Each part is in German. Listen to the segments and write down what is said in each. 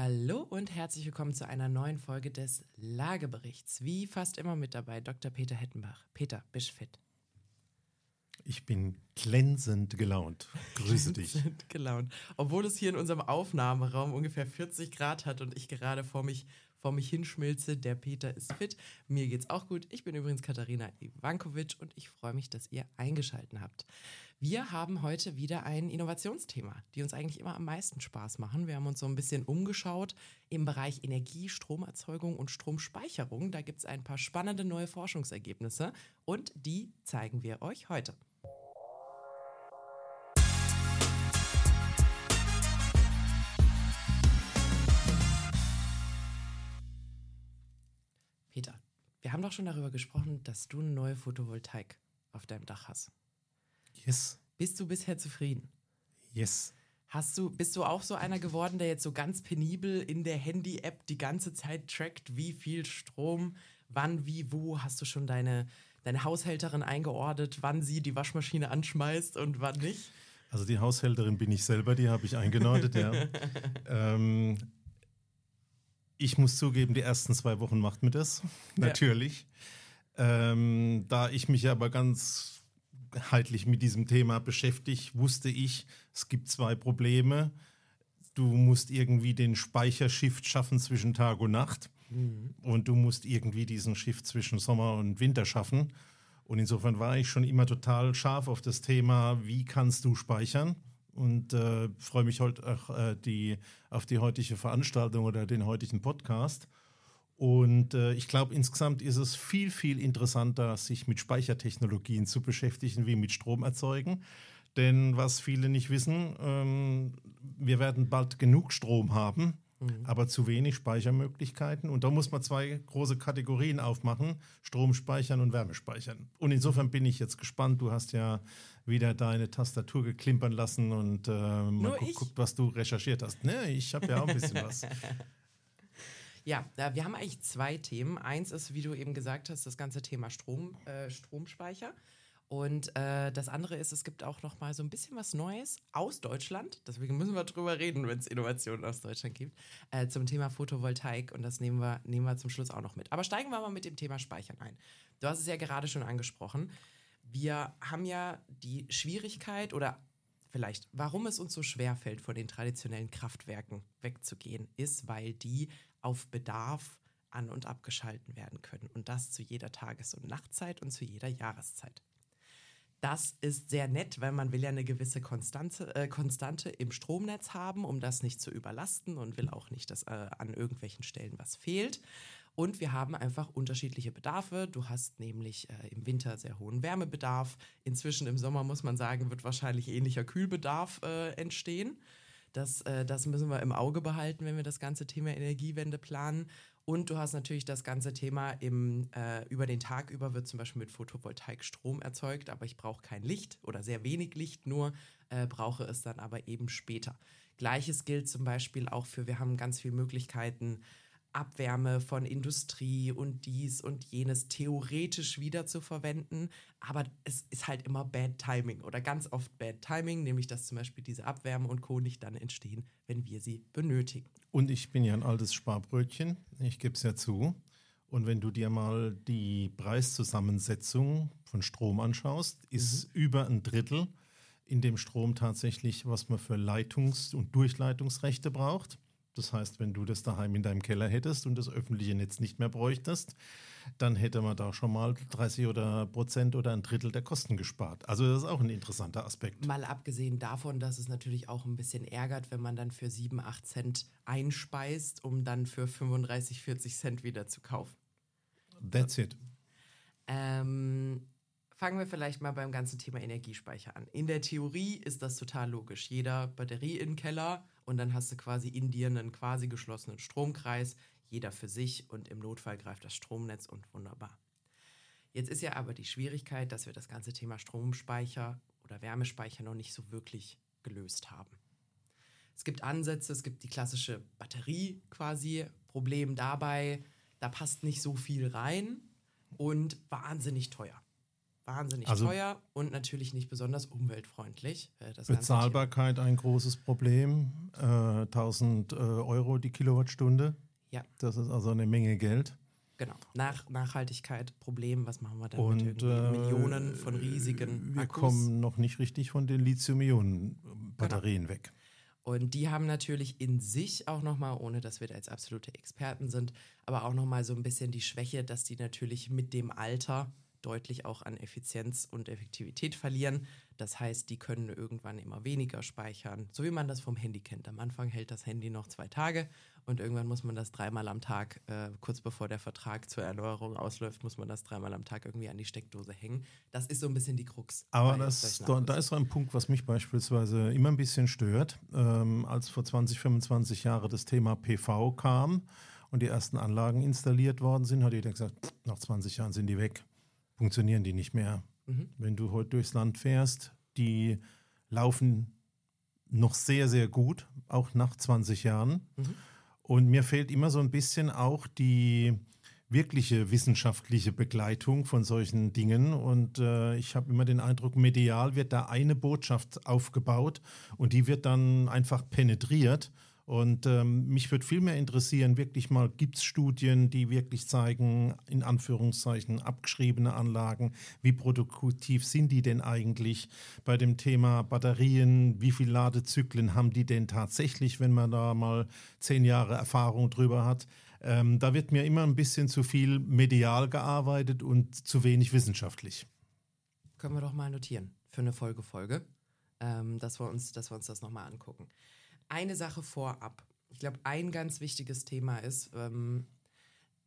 Hallo und herzlich willkommen zu einer neuen Folge des Lageberichts. Wie fast immer mit dabei Dr. Peter Hettenbach. Peter, bist fit? Ich bin glänzend gelaunt. Grüße dich. Glänzend gelaunt. Obwohl es hier in unserem Aufnahmeraum ungefähr 40 Grad hat und ich gerade vor mich vor mich hinschmilze. Der Peter ist fit. Mir geht's auch gut. Ich bin übrigens Katharina Ivankovic und ich freue mich, dass ihr eingeschaltet habt. Wir haben heute wieder ein Innovationsthema, die uns eigentlich immer am meisten Spaß machen. Wir haben uns so ein bisschen umgeschaut im Bereich Energie, Stromerzeugung und Stromspeicherung. Da gibt es ein paar spannende neue Forschungsergebnisse und die zeigen wir euch heute. Peter, wir haben doch schon darüber gesprochen, dass du eine neue Photovoltaik auf deinem Dach hast. Yes. Bist du bisher zufrieden? Yes. Hast du, bist du auch so einer geworden, der jetzt so ganz penibel in der Handy-App die ganze Zeit trackt, wie viel Strom, wann, wie, wo? Hast du schon deine, deine Haushälterin eingeordnet, wann sie die Waschmaschine anschmeißt und wann nicht? Also die Haushälterin bin ich selber, die habe ich eingenordet, ja. ähm, ich muss zugeben, die ersten zwei Wochen macht mir das, natürlich. Ja. Ähm, da ich mich aber ganz heitlich mit diesem Thema beschäftige, wusste ich, es gibt zwei Probleme. Du musst irgendwie den Speichershift schaffen zwischen Tag und Nacht. Mhm. Und du musst irgendwie diesen Shift zwischen Sommer und Winter schaffen. Und insofern war ich schon immer total scharf auf das Thema, wie kannst du speichern? und äh, freue mich heute auch, äh, die, auf die heutige Veranstaltung oder den heutigen Podcast. Und äh, ich glaube, insgesamt ist es viel, viel interessanter, sich mit Speichertechnologien zu beschäftigen, wie mit Strom erzeugen. Denn was viele nicht wissen, ähm, wir werden bald genug Strom haben, mhm. aber zu wenig Speichermöglichkeiten. Und da muss man zwei große Kategorien aufmachen, Strom speichern und Wärme speichern. Und insofern bin ich jetzt gespannt. Du hast ja wieder deine Tastatur geklimpern lassen und äh, mal gu guckt, was du recherchiert hast. Ne, ich habe ja auch ein bisschen was. Ja, wir haben eigentlich zwei Themen. Eins ist, wie du eben gesagt hast, das ganze Thema Strom, äh, Stromspeicher. Und äh, das andere ist, es gibt auch noch mal so ein bisschen was Neues aus Deutschland. Deswegen müssen wir drüber reden, wenn es Innovationen aus Deutschland gibt, äh, zum Thema Photovoltaik. Und das nehmen wir, nehmen wir zum Schluss auch noch mit. Aber steigen wir mal mit dem Thema Speichern ein. Du hast es ja gerade schon angesprochen. Wir haben ja die Schwierigkeit oder vielleicht, warum es uns so schwer fällt, von den traditionellen Kraftwerken wegzugehen, ist, weil die auf Bedarf an- und abgeschalten werden können. Und das zu jeder Tages- und Nachtzeit und zu jeder Jahreszeit. Das ist sehr nett, weil man will ja eine gewisse Konstante, äh, Konstante im Stromnetz haben, um das nicht zu überlasten und will auch nicht, dass äh, an irgendwelchen Stellen was fehlt. Und wir haben einfach unterschiedliche Bedarfe. Du hast nämlich äh, im Winter sehr hohen Wärmebedarf. Inzwischen im Sommer muss man sagen, wird wahrscheinlich ähnlicher Kühlbedarf äh, entstehen. Das, äh, das müssen wir im Auge behalten, wenn wir das ganze Thema Energiewende planen. Und du hast natürlich das ganze Thema im, äh, über den Tag über wird zum Beispiel mit Photovoltaik Strom erzeugt, aber ich brauche kein Licht oder sehr wenig Licht nur, äh, brauche es dann aber eben später. Gleiches gilt zum Beispiel auch für, wir haben ganz viele Möglichkeiten, Abwärme von Industrie und dies und jenes theoretisch wieder zu verwenden. Aber es ist halt immer Bad Timing oder ganz oft Bad Timing, nämlich dass zum Beispiel diese Abwärme und Co. nicht dann entstehen, wenn wir sie benötigen. Und ich bin ja ein altes Sparbrötchen, ich gebe es ja zu. Und wenn du dir mal die Preiszusammensetzung von Strom anschaust, ist mhm. über ein Drittel in dem Strom tatsächlich, was man für Leitungs- und Durchleitungsrechte braucht. Das heißt, wenn du das daheim in deinem Keller hättest und das öffentliche Netz nicht mehr bräuchtest, dann hätte man da schon mal 30 oder Prozent oder ein Drittel der Kosten gespart. Also das ist auch ein interessanter Aspekt. Mal abgesehen davon, dass es natürlich auch ein bisschen ärgert, wenn man dann für 7, 8 Cent einspeist, um dann für 35, 40 Cent wieder zu kaufen. That's it. Ähm, fangen wir vielleicht mal beim ganzen Thema Energiespeicher an. In der Theorie ist das total logisch. Jeder Batterie im Keller und dann hast du quasi in dir einen quasi geschlossenen Stromkreis, jeder für sich und im Notfall greift das Stromnetz und wunderbar. Jetzt ist ja aber die Schwierigkeit, dass wir das ganze Thema Stromspeicher oder Wärmespeicher noch nicht so wirklich gelöst haben. Es gibt Ansätze, es gibt die klassische Batterie quasi. Problem dabei, da passt nicht so viel rein und wahnsinnig teuer. Wahnsinnig Also- teuer und natürlich nicht besonders umweltfreundlich. Äh, Bezahlbarkeit ein großes Problem. Äh, 1000 äh, Euro die Kilowattstunde. Ja. Das ist also eine Menge Geld. Genau. Nach, Nachhaltigkeit, Problem, was machen wir dann Und mit äh, Millionen von riesigen Wir Akkus? kommen noch nicht richtig von den Lithium-Ionen-Batterien weg. Und die haben natürlich in sich auch nochmal, ohne dass wir da jetzt absolute Experten sind, aber auch nochmal so ein bisschen die Schwäche, dass die natürlich mit dem Alter deutlich auch an Effizienz und Effektivität verlieren. Das heißt, die können irgendwann immer weniger speichern, so wie man das vom Handy kennt. Am Anfang hält das Handy noch zwei Tage und irgendwann muss man das dreimal am Tag, äh, kurz bevor der Vertrag zur Erneuerung ausläuft, muss man das dreimal am Tag irgendwie an die Steckdose hängen. Das ist so ein bisschen die Krux. Aber das, da, da ist so ein Punkt, was mich beispielsweise immer ein bisschen stört. Ähm, als vor 20, 25 Jahren das Thema PV kam und die ersten Anlagen installiert worden sind, hat jeder gesagt, "Pff, nach 20 Jahren sind die weg. Funktionieren die nicht mehr. Mhm. Wenn du heute durchs Land fährst, die laufen noch sehr, sehr gut, auch nach 20 Jahren. Mhm. Und mir fehlt immer so ein bisschen auch die wirkliche wissenschaftliche Begleitung von solchen Dingen. Und äh, ich habe immer den Eindruck, medial wird da eine Botschaft aufgebaut und die wird dann einfach penetriert. Und ähm, mich würde viel mehr interessieren, wirklich mal, gibt es Studien, die wirklich zeigen, in Anführungszeichen, abgeschriebene Anlagen, wie produktiv sind die denn eigentlich bei dem Thema Batterien, wie viele Ladezyklen haben die denn tatsächlich, wenn man da mal zehn Jahre Erfahrung drüber hat. Ähm, da wird mir immer ein bisschen zu viel medial gearbeitet und zu wenig wissenschaftlich. Können wir doch mal notieren für eine Folgefolge, ähm, dass, dass wir uns das nochmal angucken. Eine Sache vorab. Ich glaube, ein ganz wichtiges Thema ist ähm,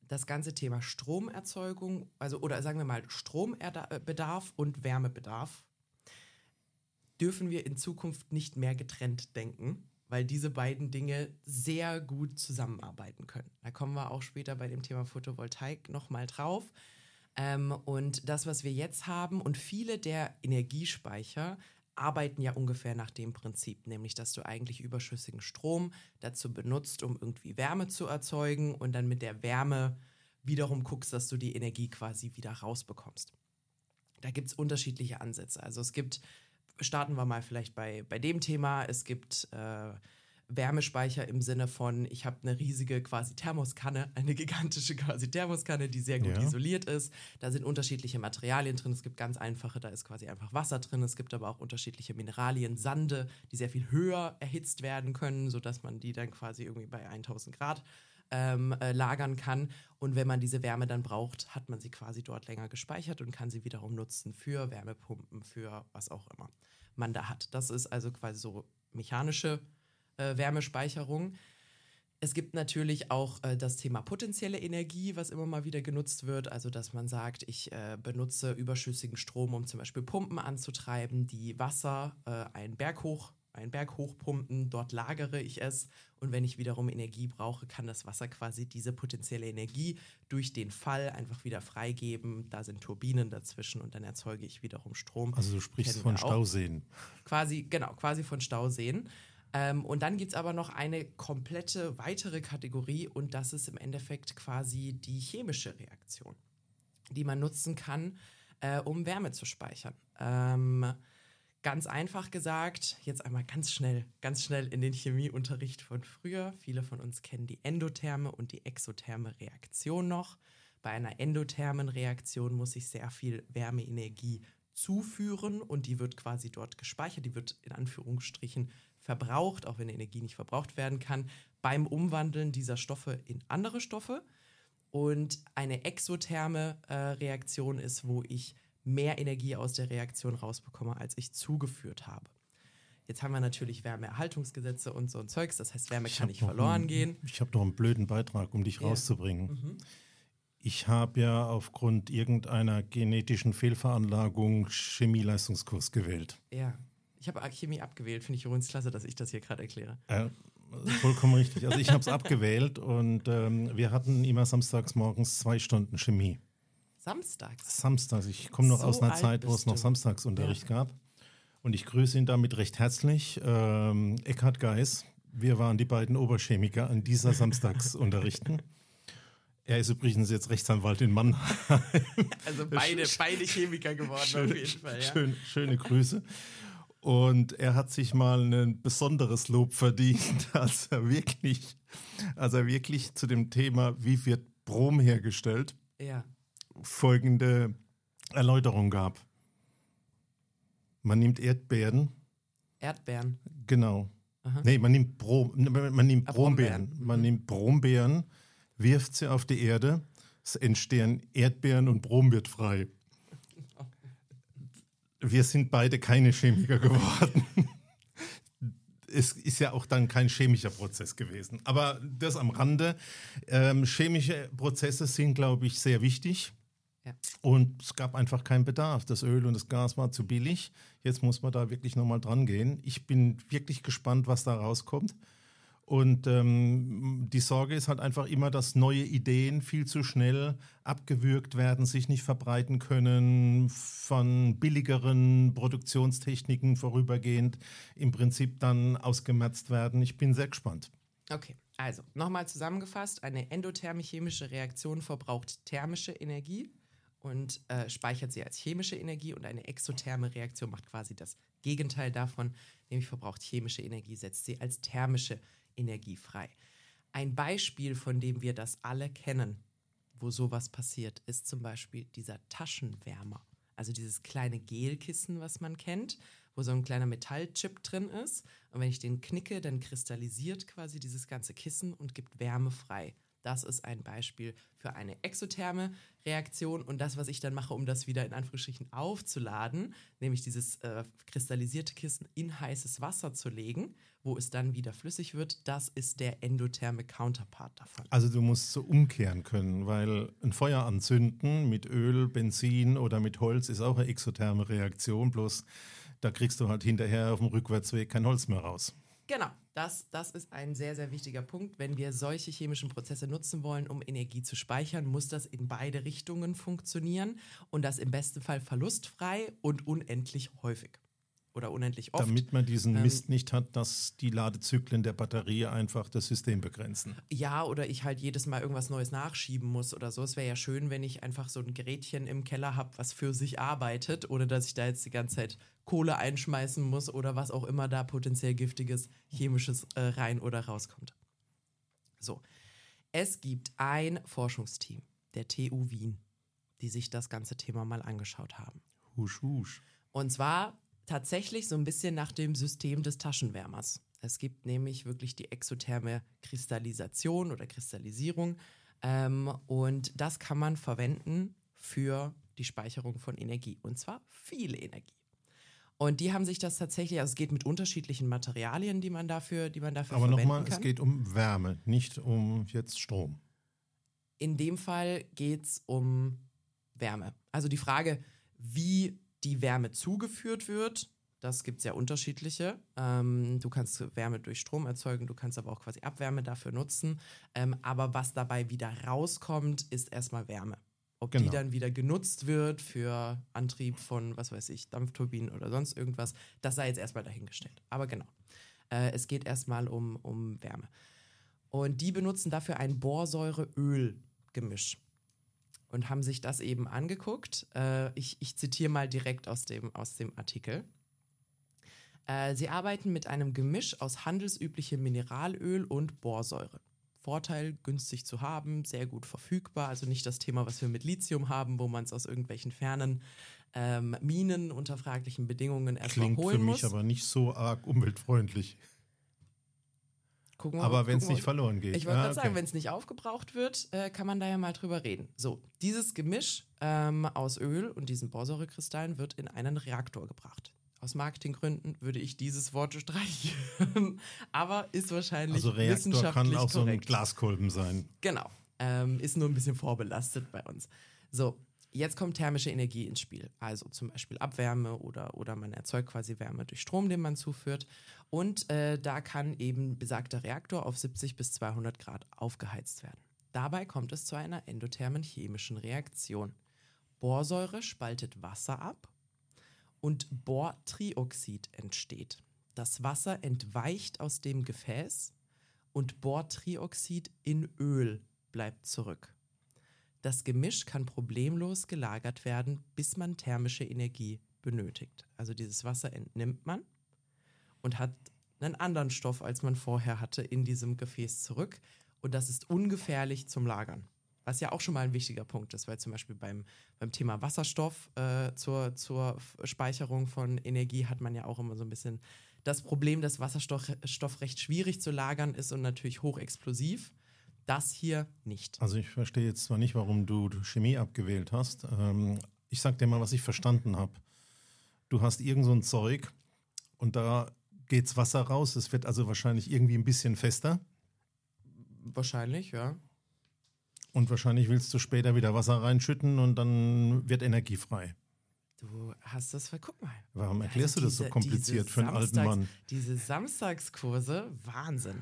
das ganze Thema Stromerzeugung, also oder sagen wir mal Strombedarf und Wärmebedarf. Dürfen wir in Zukunft nicht mehr getrennt denken, weil diese beiden Dinge sehr gut zusammenarbeiten können. Da kommen wir auch später bei dem Thema Photovoltaik nochmal drauf. Ähm, und das, was wir jetzt haben und viele der Energiespeicher arbeiten ja ungefähr nach dem Prinzip, nämlich dass du eigentlich überschüssigen Strom dazu benutzt, um irgendwie Wärme zu erzeugen und dann mit der Wärme wiederum guckst, dass du die Energie quasi wieder rausbekommst. Da gibt es unterschiedliche Ansätze. Also es gibt, starten wir mal vielleicht bei, bei dem Thema, es gibt äh, Wärmespeicher im Sinne von, ich habe eine riesige quasi Thermoskanne, eine gigantische quasi Thermoskanne, die sehr gut Ja. isoliert ist. Da sind unterschiedliche Materialien drin. Es gibt ganz einfache, da ist quasi einfach Wasser drin. Es gibt aber auch unterschiedliche Mineralien, Sande, die sehr viel höher erhitzt werden können, sodass man die dann quasi irgendwie bei 1000 Grad ähm, äh, lagern kann. Und wenn man diese Wärme dann braucht, hat man sie quasi dort länger gespeichert und kann sie wiederum nutzen für Wärmepumpen, für was auch immer man da hat. Das ist also quasi so mechanische äh, Wärmespeicherung. Es gibt natürlich auch äh, das Thema potenzielle Energie, was immer mal wieder genutzt wird. Also, dass man sagt, ich äh, benutze überschüssigen Strom, um zum Beispiel Pumpen anzutreiben, die Wasser äh, einen Berg hoch, einen Berg hochpumpen. Dort lagere ich es. Und wenn ich wiederum Energie brauche, kann das Wasser quasi diese potenzielle Energie durch den Fall einfach wieder freigeben. Da sind Turbinen dazwischen und dann erzeuge ich wiederum Strom Also du sprichst Kennen von. Stauseen. quasi, genau, quasi von Stauseen. Ähm, und dann gibt es aber noch eine komplette weitere Kategorie und das ist im Endeffekt quasi die chemische Reaktion, die man nutzen kann, äh, um Wärme zu speichern. Ähm, ganz einfach gesagt, jetzt einmal ganz schnell, ganz schnell in den Chemieunterricht von früher. Viele von uns kennen die endotherme und die exotherme Reaktion noch. Bei einer endothermen Reaktion muss ich sehr viel Wärmeenergie zuführen und die wird quasi dort gespeichert, die wird in Anführungsstrichen verbraucht, auch wenn Energie nicht verbraucht werden kann, beim Umwandeln dieser Stoffe in andere Stoffe. Und eine exotherme äh, Reaktion ist, wo ich mehr Energie aus der Reaktion rausbekomme, als ich zugeführt habe. Jetzt haben wir natürlich Wärmeerhaltungsgesetze und so ein Zeugs, das heißt, Wärme Ich kann nicht verloren einen, gehen. Ich habe noch einen blöden Beitrag, um dich Ja. rauszubringen. Mhm. Ich habe ja aufgrund irgendeiner genetischen Fehlveranlagung Chemieleistungskurs gewählt. Ja. Ich habe Chemie abgewählt, finde ich übrigens klasse, dass ich das hier gerade erkläre. Äh, vollkommen richtig. Also ich habe es abgewählt und ähm, wir hatten immer samstags morgens zwei Stunden Chemie. Samstags. Samstags. Ich komme noch So aus einer Zeit, wo es noch. Samstagsunterricht Ja. gab. Und ich grüße ihn damit recht herzlich. Ähm, Eckhard Geis. Wir waren die beiden Oberchemiker an dieser Samstagsunterrichten. Er ist übrigens jetzt Rechtsanwalt in Mannheim. Also beide, beide Chemiker geworden schöne, auf jeden Fall. Ja. schön, schöne Grüße. Und er hat sich mal ein besonderes Lob verdient, als er wirklich, als er wirklich zu dem Thema, wie wird Brom hergestellt, ja. folgende Erläuterung gab. Man nimmt Erdbeeren, Erdbeeren. genau. Aha. Nee, man nimmt, Brom, man nimmt Ah, Brombeeren. Brombeeren. Man nimmt Brombeeren, wirft sie auf die Erde, es entstehen Erdbeeren und Brom wird frei. Wir sind beide keine Chemiker geworden. Es ist ja auch dann kein chemischer Prozess gewesen. Aber das am Rande. Ähm, chemische Prozesse sind, glaube ich, sehr wichtig. Ja. Und es gab einfach keinen Bedarf. Das Öl und das Gas war zu billig. Jetzt muss man da wirklich nochmal dran gehen. Ich bin wirklich gespannt, was da rauskommt. Und ähm, die Sorge ist halt einfach immer, dass neue Ideen viel zu schnell abgewürgt werden, sich nicht verbreiten können, von billigeren Produktionstechniken vorübergehend im Prinzip dann ausgemerzt werden. Ich bin sehr gespannt. Okay, also nochmal zusammengefasst: Eine endotherme chemische Reaktion verbraucht thermische Energie und äh, speichert sie als chemische Energie und eine exotherme Reaktion macht quasi das Gegenteil davon, nämlich verbraucht chemische Energie, setzt sie als thermische Energie frei. Ein Beispiel, von dem wir das alle kennen, wo sowas passiert, ist zum Beispiel dieser Taschenwärmer. Also dieses kleine Gelkissen, was man kennt, wo so ein kleiner Metallchip drin ist. Und wenn ich den knicke, dann kristallisiert quasi dieses ganze Kissen und gibt Wärme frei. Das ist ein Beispiel für eine exotherme Reaktion. Und das, was ich dann mache, um das wieder in Anführungsstrichen aufzuladen, nämlich dieses äh, kristallisierte Kissen in heißes Wasser zu legen, wo es dann wieder flüssig wird, das ist der endotherme Counterpart davon. Also du musst so umkehren können, weil ein Feuer anzünden mit Öl, Benzin oder mit Holz ist auch eine exotherme Reaktion, bloß da kriegst du halt hinterher auf dem Rückwärtsweg kein Holz mehr raus. Genau, das, das ist ein sehr, sehr wichtiger Punkt. Wenn wir solche chemischen Prozesse nutzen wollen, um Energie zu speichern, muss das in beide Richtungen funktionieren und das im besten Fall verlustfrei und unendlich häufig. Oder unendlich oft. Damit man diesen Ähm, Mist nicht hat, dass die Ladezyklen der Batterie einfach das System begrenzen. Ja, oder ich halt jedes Mal irgendwas Neues nachschieben muss oder so. Es wäre ja schön, wenn ich einfach so ein Gerätchen im Keller habe, was für sich arbeitet, ohne dass ich da jetzt die ganze Zeit Kohle einschmeißen muss oder was auch immer da potenziell giftiges chemisches äh, rein oder rauskommt. So, es gibt ein Forschungsteam der TU Wien, die sich das ganze Thema mal angeschaut haben. Husch, husch. Und zwar tatsächlich so ein bisschen nach dem System des Taschenwärmers. Es gibt nämlich wirklich die exotherme Kristallisation oder Kristallisierung. Ähm, und das kann man verwenden für die Speicherung von Energie. Und zwar viel Energie. Und die haben sich das tatsächlich, also es geht mit unterschiedlichen Materialien, die man dafür, die man dafür Aber verwenden nochmal, kann. es geht um Wärme, nicht um jetzt Strom. In dem Fall geht es um Wärme. Also die Frage, wie die Wärme zugeführt wird, das gibt es ja unterschiedliche. Ähm, du kannst Wärme durch Strom erzeugen, du kannst aber auch quasi Abwärme dafür nutzen. Ähm, aber was dabei wieder rauskommt, ist erstmal Wärme. Ob die Genau. dann wieder genutzt wird für Antrieb von, was weiß ich, Dampfturbinen oder sonst irgendwas, das sei jetzt erstmal dahingestellt. Aber genau, äh, es geht erstmal um, um Wärme. Und die benutzen dafür ein Borsäure-Öl-Gemisch und haben sich das eben angeguckt. Äh, ich, ich zitiere mal direkt aus dem, aus dem Artikel. Äh, sie arbeiten mit einem Gemisch aus handelsüblichem Mineralöl und Borsäure. Vorteil, günstig zu haben, sehr gut verfügbar. Also nicht das Thema, was wir mit Lithium haben, wo man es aus irgendwelchen fernen ähm, Minen unter fraglichen Bedingungen erstmal Klingt holen für mich muss. aber nicht so arg umweltfreundlich. Gucken wir- Aber wenn es nicht verloren geht. Ich wollte Ah, gerade sagen, okay. wenn es nicht aufgebraucht wird, äh, kann man da ja mal drüber reden. So, dieses Gemisch ähm, aus Öl und diesen Borsäurekristallen wird in einen Reaktor gebracht. Aus Marketinggründen würde ich dieses Wort streichen, aber ist wahrscheinlich Also Reaktor wissenschaftlich kann auch so ein korrekt. Glaskolben sein. Genau. Ähm, ist nur ein bisschen vorbelastet bei uns. So, jetzt kommt thermische Energie ins Spiel. Also zum Beispiel Abwärme oder, oder man erzeugt quasi Wärme durch Strom, den man zuführt. Und äh, da kann eben besagter Reaktor auf 70 bis 200 Grad aufgeheizt werden. Dabei kommt es zu einer endothermen chemischen Reaktion. Borsäure spaltet Wasser ab und Bortrioxid entsteht. Das Wasser entweicht aus dem Gefäß und Bortrioxid in Öl bleibt zurück. Das Gemisch kann problemlos gelagert werden, bis man thermische Energie benötigt. Also dieses Wasser entnimmt man und hat einen anderen Stoff, als man vorher hatte, in diesem Gefäß zurück. Und das ist ungefährlich zum Lagern. Was ja auch schon mal ein wichtiger Punkt ist, weil zum Beispiel beim, beim Thema Wasserstoff äh, zur, zur Speicherung von Energie hat man ja auch immer so ein bisschen das Problem, dass Wasserstoff Stoff recht schwierig zu lagern ist und natürlich hochexplosiv. Das hier nicht. Also ich verstehe jetzt zwar nicht, warum du Chemie abgewählt hast. Ähm, ich sag dir mal, was ich verstanden habe. Du hast irgend so ein Zeug und da geht's Wasser raus. Es wird also wahrscheinlich irgendwie ein bisschen fester. Wahrscheinlich, ja. Und wahrscheinlich willst du später wieder Wasser reinschütten und dann wird Energie frei. Du hast das, guck mal. Warum erklärst also diese, du das so kompliziert für einen alten Mann? Diese Samstagskurse, Wahnsinn.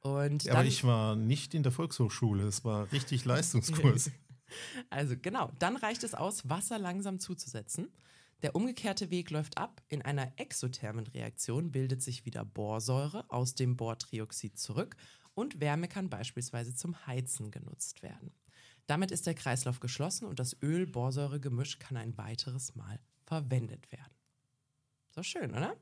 Und ja, aber ich war nicht in der Volkshochschule, es war richtig Leistungskurs. also genau, dann reicht es aus, Wasser langsam zuzusetzen. Der umgekehrte Weg läuft ab. In einer exothermen Reaktion bildet sich wieder Borsäure aus dem Bortrioxid zurück und Wärme kann beispielsweise zum Heizen genutzt werden. Damit ist der Kreislauf geschlossen und das Öl-Borsäure-Gemisch kann ein weiteres Mal verwendet werden. So schön, oder?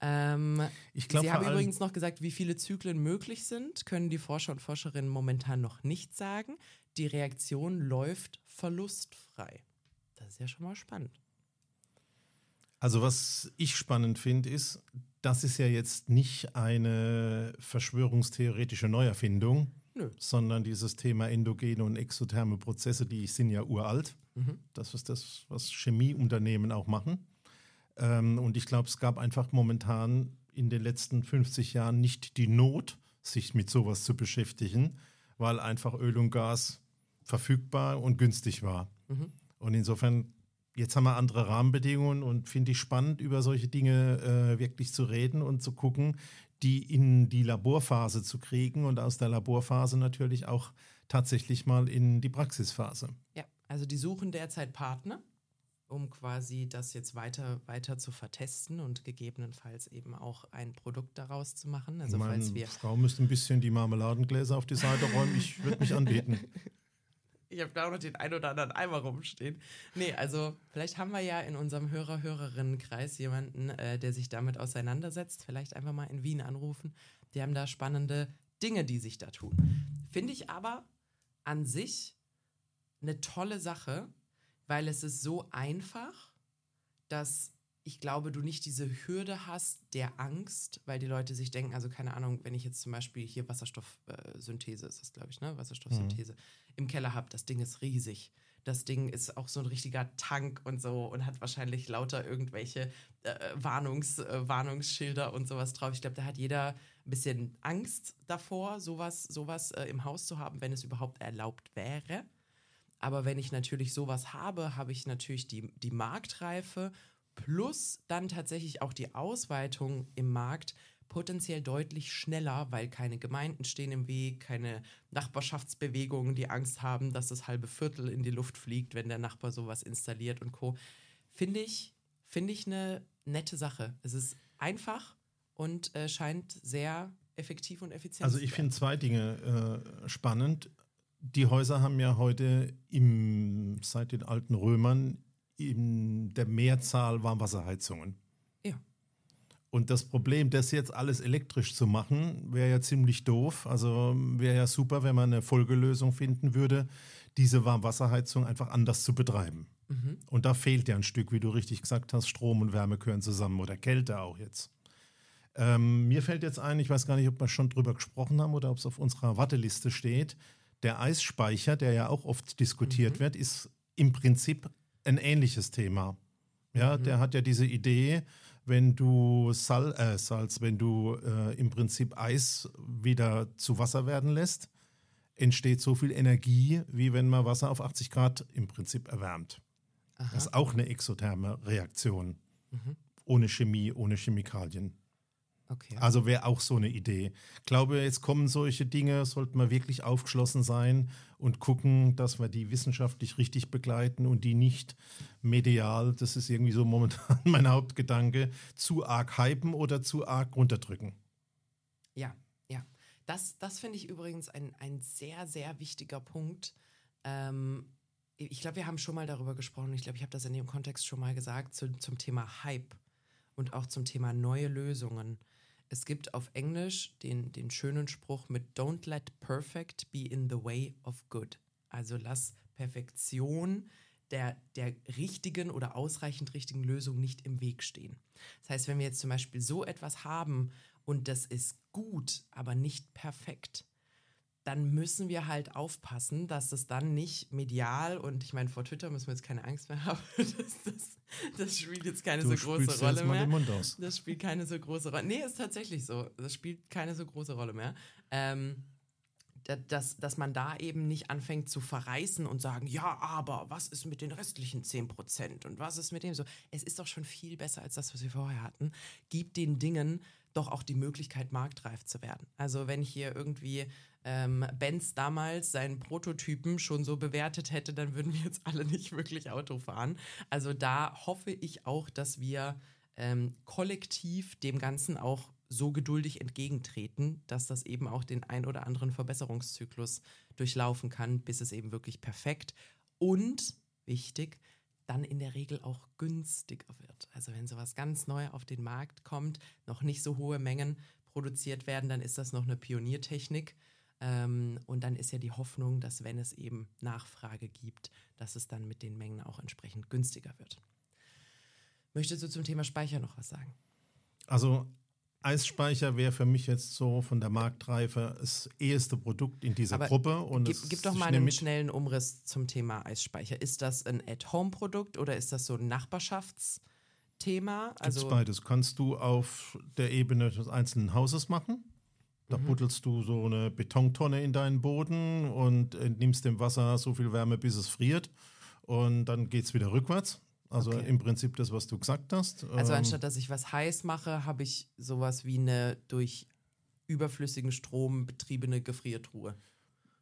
Ähm, glaub, Sie haben übrigens noch gesagt, wie viele Zyklen möglich sind, können die Forscher und Forscherinnen momentan noch nicht sagen. Die Reaktion läuft verlustfrei. Das ist ja schon mal spannend. Also was ich spannend finde, ist, das ist ja jetzt nicht eine verschwörungstheoretische Neuerfindung, Nö. sondern dieses Thema endogene und exotherme Prozesse, die sind ja uralt. Mhm. Das ist das, was Chemieunternehmen auch machen. Ähm, und ich glaube, es gab einfach momentan in den letzten 50 Jahren nicht die Not, sich mit sowas zu beschäftigen, weil einfach Öl und Gas verfügbar und günstig war. Mhm. Und insofern jetzt haben wir andere Rahmenbedingungen und finde ich spannend, über solche Dinge äh, wirklich zu reden und zu gucken, die in die Laborphase zu kriegen und aus der Laborphase natürlich auch tatsächlich mal in die Praxisphase. Ja, also die suchen derzeit Partner, um quasi das jetzt weiter, weiter zu vertesten und gegebenenfalls eben auch ein Produkt daraus zu machen. Also Meine falls wir Frau müsste ein bisschen die Marmeladengläser auf die Seite räumen. Ich würde mich anbieten. Ich habe da noch den ein oder anderen Eimer rumstehen. Nee, also vielleicht haben wir ja in unserem Hörer-Hörerinnenkreis jemanden, äh, der sich damit auseinandersetzt. Vielleicht einfach mal in Wien anrufen. Die haben da spannende Dinge, die sich da tun. Finde ich aber an sich eine tolle Sache, weil es ist so einfach, dass ich glaube, du nicht diese Hürde hast der Angst, weil die Leute sich denken, also keine Ahnung, wenn ich jetzt zum Beispiel hier Wasserstoffsynthese ist das, glaube ich, ne? Wasserstoffsynthese mhm. im Keller habe, das Ding ist riesig. Das Ding ist auch so ein richtiger Tank und so und hat wahrscheinlich lauter irgendwelche äh, Warnungs, äh, Warnungsschilder und sowas drauf. Ich glaube, da hat jeder ein bisschen Angst davor, sowas, sowas äh, im Haus zu haben, wenn es überhaupt erlaubt wäre. Aber wenn ich natürlich sowas habe, habe ich natürlich die, die Marktreife plus dann tatsächlich auch die Ausweitung im Markt potenziell deutlich schneller, weil keine Gemeinden stehen im Weg, keine Nachbarschaftsbewegungen, die Angst haben, dass das halbe Viertel in die Luft fliegt, wenn der Nachbar sowas installiert und Co. Finde ich, finde ich eine nette Sache. Es ist einfach und äh, scheint sehr effektiv und effizient. Also ich finde zwei Dinge äh, spannend. Die Häuser haben ja heute im, seit den alten Römern in der Mehrzahl Warmwasserheizungen. Ja. Und das Problem, das jetzt alles elektrisch zu machen, wäre ja ziemlich doof. Also wäre ja super, wenn man eine Folgelösung finden würde, diese Warmwasserheizung einfach anders zu betreiben. Mhm. Und da fehlt ja ein Stück, wie du richtig gesagt hast, Strom und Wärme gehören zusammen oder Kälte auch jetzt. Ähm, mir fällt jetzt ein, ich weiß gar nicht, ob wir schon drüber gesprochen haben oder ob es auf unserer Warteliste steht. Der Eisspeicher, der ja auch oft diskutiert mhm. wird, ist im Prinzip ein ähnliches Thema. Ja, mhm. der hat ja diese Idee, wenn du Sal äh, Salz, wenn du äh, im Prinzip Eis wieder zu Wasser werden lässt, entsteht so viel Energie, wie wenn man Wasser auf 80 Grad im Prinzip erwärmt. Aha. Das ist auch eine exotherme Reaktion. Mhm. Ohne Chemie, ohne Chemikalien. Okay. Also wäre auch so eine Idee. Ich glaube, jetzt kommen solche Dinge, sollten wir wirklich aufgeschlossen sein und gucken, dass wir die wissenschaftlich richtig begleiten und die nicht medial, das ist irgendwie so momentan mein Hauptgedanke, zu arg hypen oder zu arg runterdrücken. Ja, ja. Das, das finde ich übrigens ein, ein sehr, sehr wichtiger Punkt, Ähm, ich glaube, wir haben schon mal darüber gesprochen. Ich glaube, ich habe das in dem Kontext schon mal gesagt zu, zum Thema Hype und auch zum Thema neue Lösungen. Es gibt auf Englisch den, den schönen Spruch mit Don't let perfect be in the way of good. Also lass Perfektion der, der richtigen oder ausreichend richtigen Lösung nicht im Weg stehen. Das heißt, wenn wir jetzt zum Beispiel so etwas haben und das ist gut, aber nicht perfekt, dann müssen wir halt aufpassen, dass es dann nicht medial und ich meine, vor Twitter müssen wir jetzt keine Angst mehr haben. Das, das, das spielt jetzt keine du so große Rolle mehr. Den Mund aus. Das spielt keine so große Rolle. Nee, ist tatsächlich so. Das spielt keine so große Rolle mehr. Ähm, dass, dass man da eben nicht anfängt zu verreißen und sagen, ja, aber was ist mit den restlichen 10% und was ist mit dem so? Es ist doch schon viel besser als das, was wir vorher hatten. Gib den Dingen doch auch die Möglichkeit, marktreif zu werden. Also wenn hier irgendwie ähm, Benz damals seinen Prototypen schon so bewertet hätte, dann würden wir jetzt alle nicht wirklich Auto fahren. Also da hoffe ich auch, dass wir ähm, kollektiv dem Ganzen auch so geduldig entgegentreten, dass das eben auch den ein oder anderen Verbesserungszyklus durchlaufen kann, bis es eben wirklich perfekt und wichtig, dann in der Regel auch günstiger wird. Also wenn sowas ganz neu auf den Markt kommt, noch nicht so hohe Mengen produziert werden, dann ist das noch eine Pioniertechnik. Ähm, und dann ist ja die Hoffnung, dass wenn es eben Nachfrage gibt, dass es dann mit den Mengen auch entsprechend günstiger wird. Möchtest du zum Thema Speicher noch was sagen? Also Eisspeicher wäre für mich jetzt so von der Marktreife das eheste Produkt in dieser Aber Gruppe. Und gib, gib doch mal einen schnellen Umriss zum Thema Eisspeicher. Ist das ein At-Home-Produkt oder ist das so ein Nachbarschaftsthema? Also Gibt's beides. Kannst du auf der Ebene des einzelnen Hauses machen. Da mhm. buddelst du so eine Betontonne in deinen Boden und entnimmst dem Wasser so viel Wärme, bis es friert. Und dann geht es wieder rückwärts. Also okay. im Prinzip das, was du gesagt hast. Also ähm, anstatt dass ich was heiß mache, habe ich sowas wie eine durch überflüssigen Strom betriebene Gefriertruhe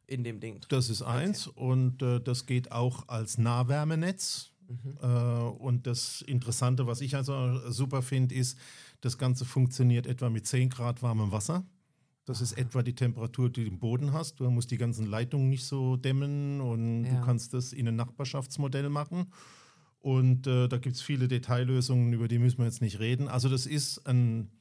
in dem Ding. Das ist eins okay. und äh, das geht auch als Nahwärmenetz. Mhm. Äh, und das Interessante, was ich also super finde, ist, das Ganze funktioniert etwa mit 10 Grad warmem Wasser. Das ist etwa die Temperatur, die du im Boden hast. Du musst die ganzen Leitungen nicht so dämmen und ja. du kannst das in ein Nachbarschaftsmodell machen. Und äh, da gibt es viele Detaillösungen, über die müssen wir jetzt nicht reden. Also das ist ein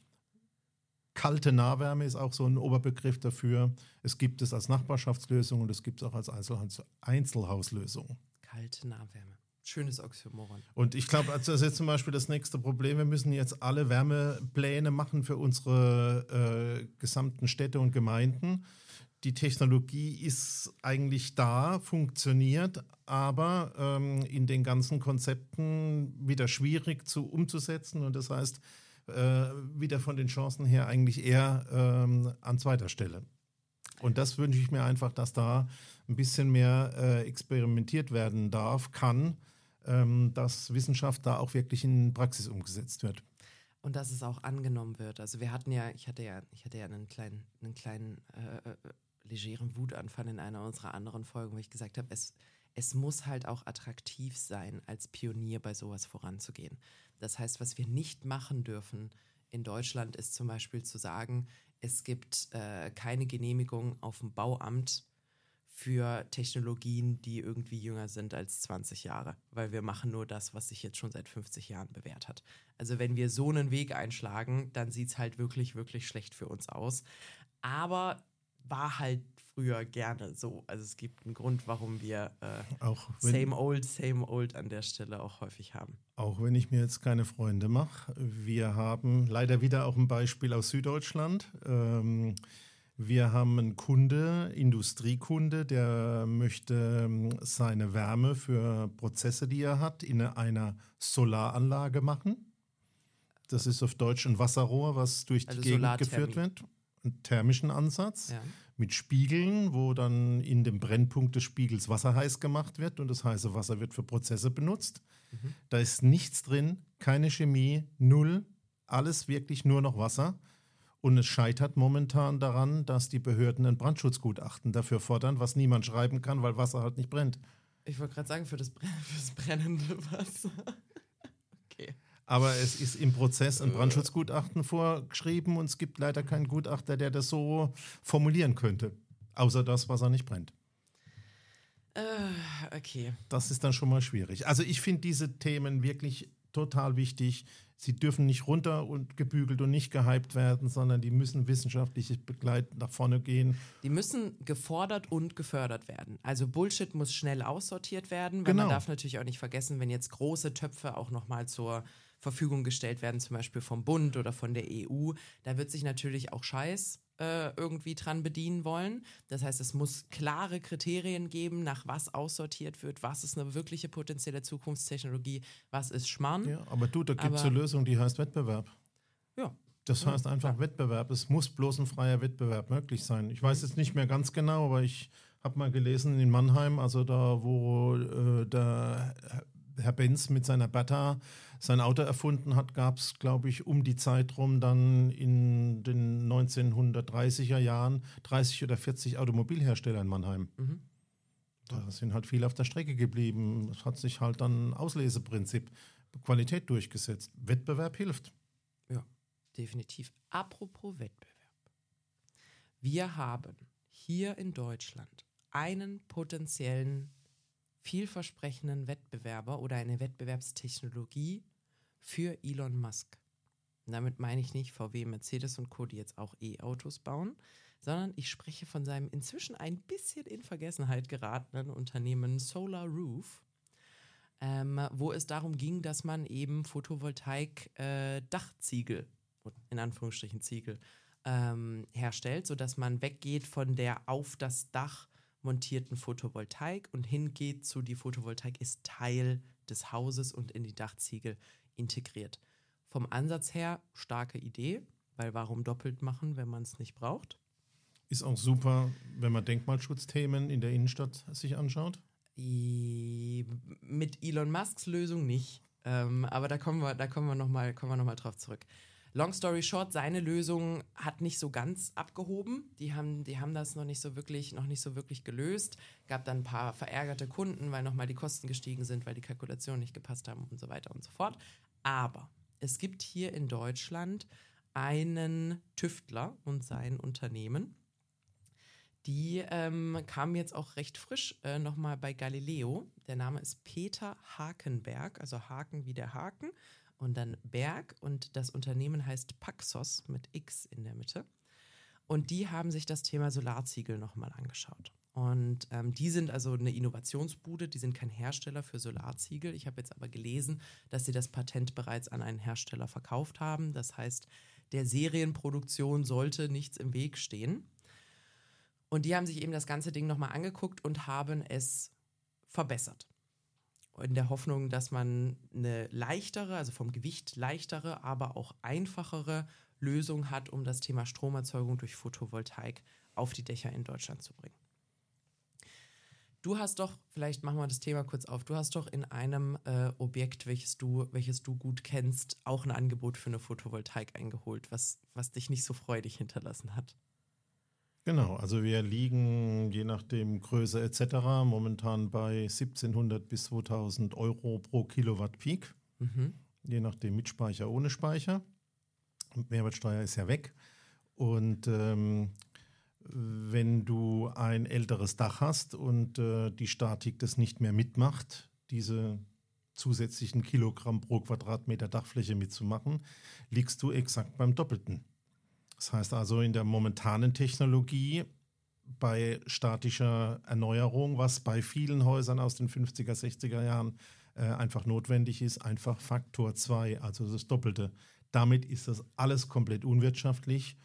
kalte Nahwärme ist auch so ein Oberbegriff dafür. Es gibt es als Nachbarschaftslösung und es gibt es auch als Einzelhaus Einzelhauslösung. Kalte Nahwärme. Schönes Oxymoron. Und ich glaube, also das ist jetzt zum Beispiel das nächste Problem. Wir müssen jetzt alle Wärmepläne machen für unsere äh, gesamten Städte und Gemeinden die Technologie ist eigentlich da, funktioniert, aber ähm, in den ganzen Konzepten wieder schwierig zu umzusetzen und das heißt, äh, wieder von den Chancen her eigentlich eher ähm, an zweiter Stelle. Und das wünsche ich mir einfach, dass da ein bisschen mehr äh, experimentiert werden darf, kann, ähm, dass Wissenschaft da auch wirklich in Praxis umgesetzt wird. Und dass es auch angenommen wird. Also wir hatten ja, ich hatte ja, ich hatte ja einen kleinen, einen kleinen äh, äh legeren Wutanfall in einer unserer anderen Folgen, wo ich gesagt habe, es, es muss halt auch attraktiv sein, als Pionier bei sowas voranzugehen. Das heißt, was wir nicht machen dürfen in Deutschland, ist zum Beispiel zu sagen, es gibt äh, keine Genehmigung auf dem Bauamt für Technologien, die irgendwie jünger sind als 20 Jahre, weil wir machen nur das, was sich jetzt schon seit 50 Jahren bewährt hat. Also wenn wir so einen Weg einschlagen, dann sieht es halt wirklich, wirklich schlecht für uns aus. Aber war halt früher gerne so. Also es gibt einen Grund, warum wir äh, auch wenn, Same Old, Same Old an der Stelle auch häufig haben. Auch wenn ich mir jetzt keine Freunde mache. Wir haben leider wieder auch ein Beispiel aus Süddeutschland. Ähm, wir haben einen Kunde, Industriekunde, der möchte ähm, seine Wärme für Prozesse, die er hat, in einer Solaranlage machen. Das ist auf Deutsch ein Wasserrohr, was durch also die Gegend geführt wird einen thermischen Ansatz ja. mit Spiegeln, wo dann in dem Brennpunkt des Spiegels Wasser heiß gemacht wird und das heiße Wasser wird für Prozesse benutzt. Mhm. Da ist nichts drin, keine Chemie, null, alles wirklich nur noch Wasser. Und es scheitert momentan daran, dass die Behörden ein Brandschutzgutachten dafür fordern, was niemand schreiben kann, weil Wasser halt nicht brennt. Ich wollte gerade sagen, für das, für das brennende Wasser. Aber es ist im Prozess ein Brandschutzgutachten vorgeschrieben und es gibt leider keinen Gutachter, der das so formulieren könnte. Außer das, was er nicht brennt. Äh, okay. Das ist dann schon mal schwierig. Also ich finde diese Themen wirklich total wichtig. Sie dürfen nicht runter und gebügelt und nicht gehypt werden, sondern die müssen wissenschaftlich begleitend nach vorne gehen. Die müssen gefordert und gefördert werden. Also Bullshit muss schnell aussortiert werden, weil Genau. man darf natürlich auch nicht vergessen, wenn jetzt große Töpfe auch nochmal zur Verfügung gestellt werden, zum Beispiel vom Bund oder von der EU, da wird sich natürlich auch Scheiß äh, irgendwie dran bedienen wollen. Das heißt, es muss klare Kriterien geben, nach was aussortiert wird, was ist eine wirkliche potenzielle Zukunftstechnologie, was ist Schmarrn. Ja, aber du, da gibt es eine Lösung, die heißt Wettbewerb. Ja. Das Ja, heißt einfach Wettbewerb. Es muss bloß ein freier Wettbewerb möglich sein. Ich weiß jetzt nicht mehr ganz genau, aber ich habe mal gelesen in Mannheim, also da, wo äh, der Herr Benz mit seiner Bertha sein Auto erfunden hat, gab es, glaube ich, um die Zeit rum dann in den 1930er Jahren 30 oder 40 Automobilhersteller in Mannheim. Mhm. Da sind halt viele auf der Strecke geblieben. Es hat sich halt dann Ausleseprinzip Qualität durchgesetzt. Wettbewerb hilft. Definitiv. Apropos Wettbewerb. Wir haben hier in Deutschland einen potenziellen, vielversprechenden Wettbewerber oder eine Wettbewerbstechnologie für Elon Musk. Und damit meine ich nicht VW, Mercedes und Co., die jetzt auch E-Autos bauen, sondern ich spreche von seinem inzwischen ein bisschen in Vergessenheit geratenen Unternehmen Solar Roof, ähm, wo es darum ging, dass man eben Photovoltaik-Dachziegel, in Anführungsstrichen Ziegel, ähm, herstellt, sodass man weggeht von der auf das Dach montierten Photovoltaik und hingeht zu die Photovoltaik ist Teil des Hauses und in die Dachziegel integriert. Vom Ansatz her starke Idee, weil warum doppelt machen, wenn man es nicht braucht? Ist auch super, wenn man Denkmalschutzthemen in der Innenstadt sich anschaut. I- Mit Elon Musks Lösung nicht. Ähm, aber da kommen wir, da kommen wir nochmal noch mal drauf zurück. Long story short, seine Lösung hat nicht so ganz abgehoben. Die haben, die haben das noch nicht so wirklich, noch nicht so wirklich gelöst. Gab dann ein paar verärgerte Kunden, weil nochmal die Kosten gestiegen sind, weil die Kalkulationen nicht gepasst haben und so weiter und so fort. Aber es gibt hier in Deutschland einen Tüftler und sein Unternehmen, die ähm, kam jetzt auch recht frisch äh, nochmal bei Galileo. Der Name ist Peter Hakenberg, also Haken wie der Haken und dann Berg und das Unternehmen heißt Paxos mit X in der Mitte. Und die haben sich das Thema Solarziegel nochmal angeschaut. Und ähm, die sind also eine Innovationsbude, die sind kein Hersteller für Solarziegel. Ich habe jetzt aber gelesen, dass sie das Patent bereits an einen Hersteller verkauft haben. Das heißt, der Serienproduktion sollte nichts im Weg stehen. Und die haben sich eben das ganze Ding nochmal angeguckt und haben es verbessert. In der Hoffnung, dass man eine leichtere, also vom Gewicht leichtere, aber auch einfachere Lösung hat, um das Thema Stromerzeugung durch Photovoltaik auf die Dächer in Deutschland zu bringen. Du hast doch, vielleicht machen wir das Thema kurz auf, du hast doch in einem äh, Objekt, welches du, welches du gut kennst, auch ein Angebot für eine Photovoltaik eingeholt, was, was dich nicht so freudig hinterlassen hat. Genau, also wir liegen je nachdem Größe etc. momentan bei 1700 bis 2000 Euro pro Kilowatt Peak, Mhm. je nachdem mit Speicher, ohne Speicher. Mehrwertsteuer ist ja weg. Und ähm, wenn du ein älteres Dach hast und äh, die Statik das nicht mehr mitmacht, diese zusätzlichen Kilogramm pro Quadratmeter Dachfläche mitzumachen, liegst du exakt beim Doppelten. Das heißt also in der momentanen Technologie bei statischer Erneuerung, was bei vielen Häusern aus den 50er, 60er Jahren äh, einfach notwendig ist, einfach Faktor 2, also das Doppelte. Damit ist das alles komplett unwirtschaftlich.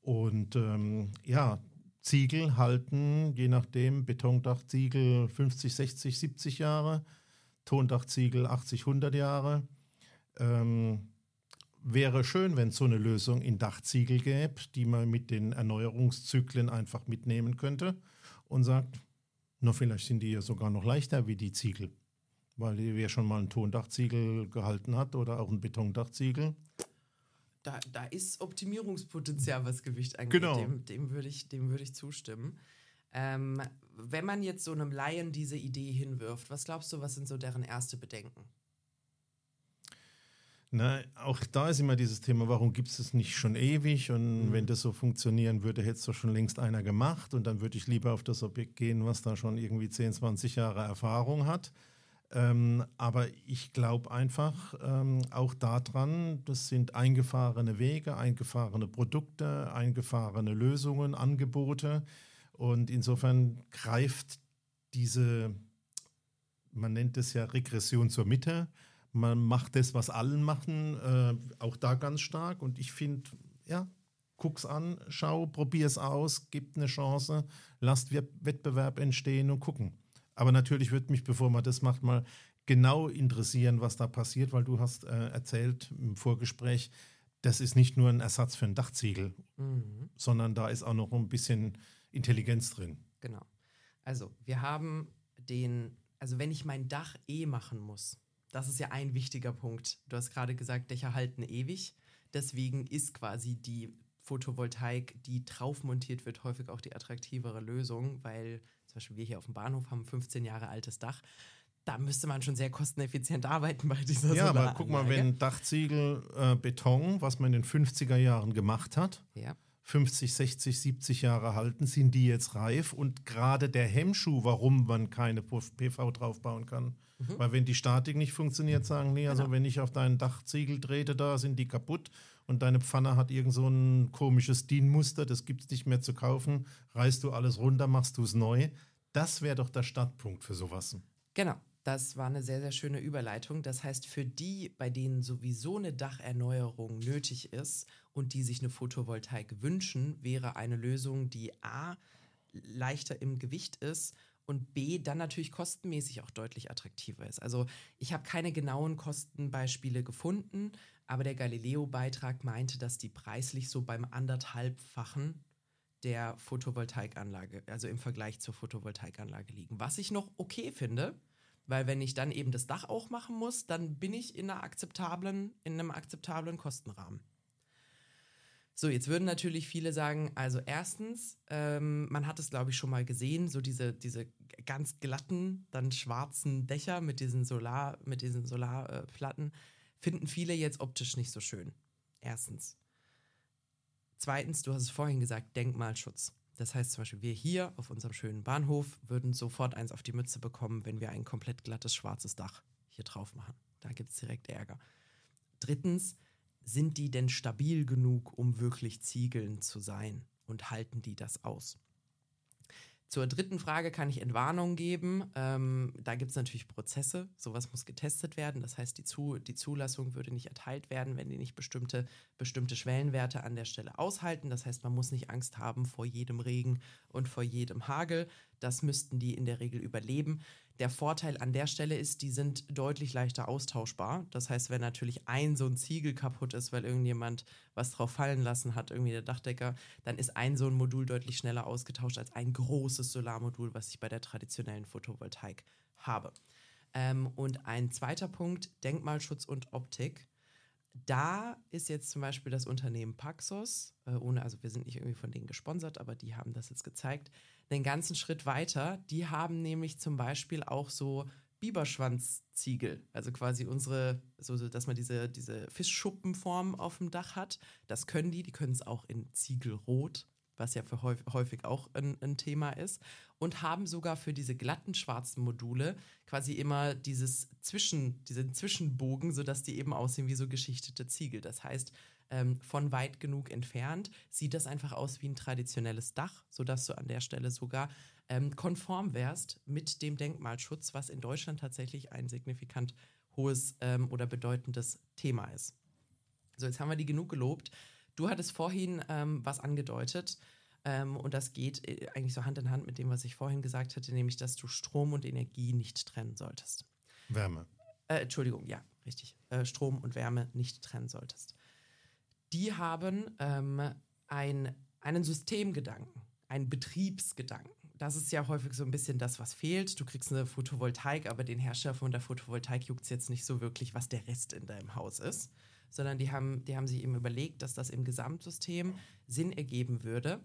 Und ähm, ja, Ziegel halten, je nachdem, Betondachziegel 50, 60, 70 Jahre, Tondachziegel 80, 100 Jahre. Ähm, wäre schön, wenn es so eine Lösung in Dachziegel gäbe, die man mit den Erneuerungszyklen einfach mitnehmen könnte und sagt, na, vielleicht sind die ja sogar noch leichter wie die Ziegel. Weil wer schon mal ein Tondachziegel gehalten hat oder auch ein Betondachziegel, Da, da ist Optimierungspotenzial, was Gewicht angeht. Genau. Dem, dem würde ich, dem würde ich zustimmen. Ähm, wenn man jetzt so einem Laien diese Idee hinwirft, was glaubst du, was sind so deren erste Bedenken? Na, auch da ist immer dieses Thema, warum gibt es es nicht schon ewig? Und mhm. wenn das so funktionieren würde, hätte es doch schon längst einer gemacht. Und dann würde ich lieber auf das Objekt gehen, was da schon irgendwie 10, 20 Jahre Erfahrung hat. Ähm, aber ich glaube einfach ähm, auch daran, das sind eingefahrene Wege, eingefahrene Produkte, eingefahrene Lösungen, Angebote. Und insofern greift diese, man nennt es ja Regression zur Mitte, man macht das, was allen machen, äh, auch da ganz stark. Und ich finde, ja, guck's an, schau, probier's aus, gib eine Chance, lasst Wettbewerb entstehen und gucken. Aber natürlich würde mich, bevor man das macht, mal genau interessieren, was da passiert, weil du hast äh, erzählt im Vorgespräch, das ist nicht nur ein Ersatz für ein Dachziegel, mhm. sondern da ist auch noch ein bisschen Intelligenz drin. Genau. Also wir haben den, also wenn ich mein Dach eh machen muss, das ist ja ein wichtiger Punkt. Du hast gerade gesagt, Dächer halten ewig. Deswegen ist quasi die Photovoltaik, die drauf montiert wird, häufig auch die attraktivere Lösung, weil zum Beispiel wir hier auf dem Bahnhof haben ein 15 Jahre altes Dach. Da müsste man schon sehr kosteneffizient arbeiten bei dieser Ja, aber guck mal, wenn Dachziegel äh, Beton, was man in den 50er Jahren gemacht hat, ja 50, 60, 70 Jahre halten, sind die jetzt reif. Und gerade der Hemmschuh, warum man keine PV draufbauen kann. Mhm. Weil wenn die Statik nicht funktioniert, sagen, nee, also genau. wenn ich auf deinen Dachziegel trete, da sind die kaputt und deine Pfanne hat irgend so ein komisches DIN-Muster, das gibt es nicht mehr zu kaufen, reißt du alles runter, machst du es neu. Das wäre doch der Startpunkt für sowas. Genau. Das war eine sehr, sehr schöne Überleitung. Das heißt, für die, bei denen sowieso eine Dacherneuerung nötig ist und die sich eine Photovoltaik wünschen, wäre eine Lösung, die A leichter im Gewicht ist und B dann natürlich kostenmäßig auch deutlich attraktiver ist. Also ich habe keine genauen Kostenbeispiele gefunden, aber der Galileo-Beitrag meinte, dass die preislich so beim anderthalbfachen der Photovoltaikanlage, also im Vergleich zur Photovoltaikanlage liegen. Was ich noch okay finde, weil wenn ich dann eben das Dach auch machen muss, dann bin ich in, einer akzeptablen, in einem akzeptablen Kostenrahmen. So, jetzt würden natürlich viele sagen, also erstens, ähm, man hat es, glaube ich, schon mal gesehen, so diese, diese ganz glatten, dann schwarzen Dächer mit diesen Solar, mit diesen Solarplatten, äh, finden viele jetzt optisch nicht so schön. Erstens. Zweitens, du hast es vorhin gesagt, Denkmalschutz. Das heißt zum Beispiel, wir hier auf unserem schönen Bahnhof würden sofort eins auf die Mütze bekommen, wenn wir ein komplett glattes schwarzes Dach hier drauf machen. Da gibt es direkt Ärger. Drittens, sind die denn stabil genug, um wirklich Ziegeln zu sein? Und halten die das aus? Zur dritten Frage kann ich Entwarnung geben. Ähm, da gibt es natürlich Prozesse. Sowas muss getestet werden. Das heißt, die, Zu die Zulassung würde nicht erteilt werden, wenn die nicht bestimmte, bestimmte Schwellenwerte an der Stelle aushalten. Das heißt, man muss nicht Angst haben vor jedem Regen und vor jedem Hagel. Das müssten die in der Regel überleben. Der Vorteil an der Stelle ist, die sind deutlich leichter austauschbar. Das heißt, wenn natürlich ein so ein Ziegel kaputt ist, weil irgendjemand was drauf fallen lassen hat, irgendwie der Dachdecker, dann ist ein so ein Modul deutlich schneller ausgetauscht als ein großes Solarmodul, was ich bei der traditionellen Photovoltaik habe. Ähm, und ein zweiter Punkt, Denkmalschutz und Optik. Da ist jetzt zum Beispiel das Unternehmen Paxos, äh, ohne, also wir sind nicht irgendwie von denen gesponsert, aber die haben das jetzt gezeigt, den ganzen Schritt weiter. Die haben nämlich zum Beispiel auch so Biberschwanzziegel, also quasi unsere, so, dass man diese, diese Fischschuppenform auf dem Dach hat. Das können die, die können es auch in Ziegelrot, was ja für häufig auch ein, ein, Thema ist, und haben sogar für diese glatten schwarzen Module quasi immer dieses Zwischen, diesen Zwischenbogen, sodass die eben aussehen wie so geschichtete Ziegel. Das heißt, ähm, von weit genug entfernt sieht das einfach aus wie ein traditionelles Dach, sodass du an der Stelle sogar ähm, konform wärst mit dem Denkmalschutz, was in Deutschland tatsächlich ein signifikant hohes ähm, oder bedeutendes Thema ist. So, jetzt haben wir die genug gelobt. Du hattest vorhin ähm, was angedeutet. Ähm, und das geht äh, eigentlich so Hand in Hand mit dem, was ich vorhin gesagt hatte, nämlich, dass du Strom und Energie nicht trennen solltest. Wärme. Äh, Entschuldigung, ja, richtig. Äh, Strom und Wärme nicht trennen solltest die haben ähm, ein, einen Systemgedanken, einen Betriebsgedanken. Das ist ja häufig so ein bisschen das, was fehlt. Du kriegst eine Photovoltaik, aber den Hersteller von der Photovoltaik juckt es jetzt nicht so wirklich, was der Rest in deinem Haus ist. Sondern die haben, die haben sich eben überlegt, dass das im Gesamtsystem Sinn ergeben würde.